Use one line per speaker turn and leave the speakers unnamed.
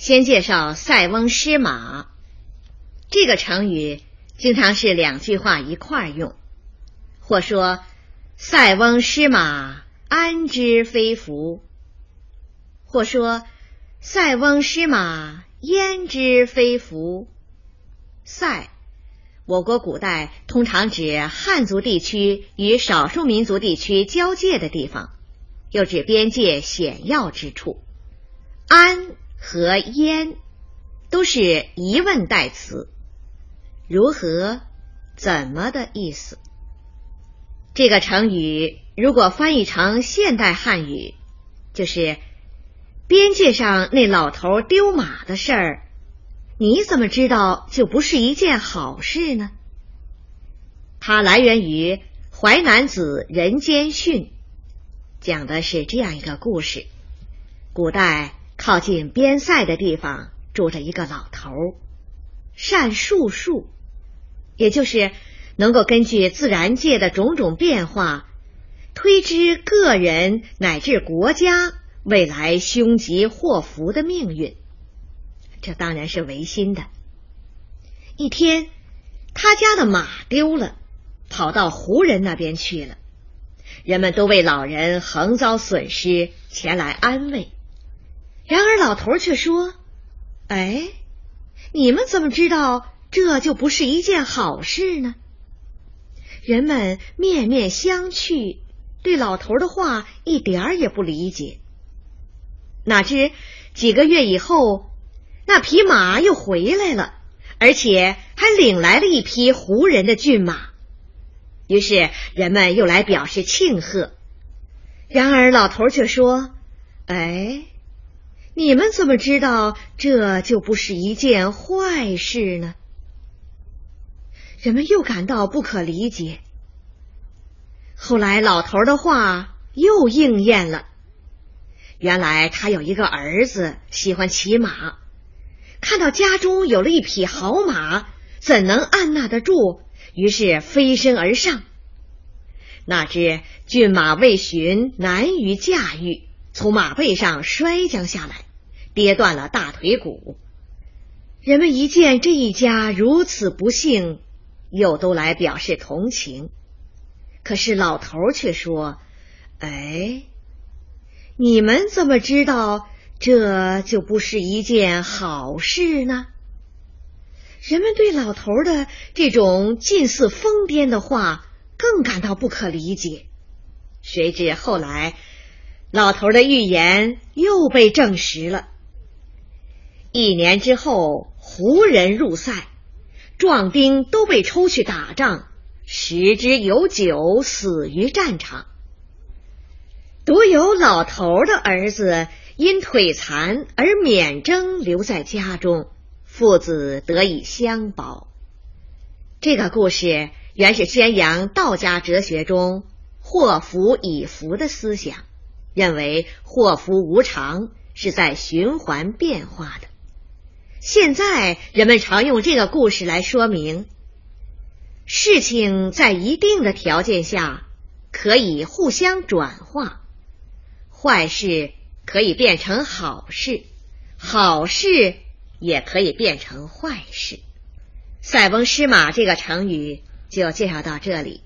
先介绍“塞翁失马”这个成语，经常是两句话一块儿用，或说“塞翁失马，安知非福”，或说“塞翁失马，焉知非福”。塞，我国古代通常指汉族地区与少数民族地区交界的地方，又指边界险要之处。安。和焉都是疑问代词，如何、怎么的意思。这个成语如果翻译成现代汉语，就是边界上那老头丢马的事儿，你怎么知道就不是一件好事呢？它来源于《淮南子·人间训》，讲的是这样一个故事：古代。靠近边塞的地方住着一个老头，善术数，也就是能够根据自然界的种种变化，推知个人乃至国家未来凶吉祸福的命运。这当然是违心的。一天，他家的马丢了，跑到胡人那边去了，人们都为老人横遭损失前来安慰。然而老头却说：“哎，你们怎么知道这就不是一件好事呢？”人们面面相觑，对老头的话一点儿也不理解。哪知几个月以后，那匹马又回来了，而且还领来了一匹胡人的骏马。于是人们又来表示庆贺。然而老头却说：“哎。”你们怎么知道这就不是一件坏事呢？人们又感到不可理解。后来老头的话又应验了。原来他有一个儿子喜欢骑马，看到家中有了一匹好马，怎能按捺得住？于是飞身而上。哪知骏马未驯，难于驾驭。从马背上摔将下来，跌断了大腿骨。人们一见这一家如此不幸，又都来表示同情。可是老头却说：“哎，你们怎么知道这就不是一件好事呢？”人们对老头的这种近似疯癫的话更感到不可理解。谁知后来。老头的预言又被证实了。一年之后，胡人入塞，壮丁都被抽去打仗，十之有九死于战场。独有老头的儿子因腿残而免征留在家中，父子得以相保。这个故事原是宣扬道家哲学中“祸福以福”的思想。认为祸福无常是在循环变化的。现在人们常用这个故事来说明，事情在一定的条件下可以互相转化，坏事可以变成好事，好事也可以变成坏事。塞翁失马这个成语就介绍到这里。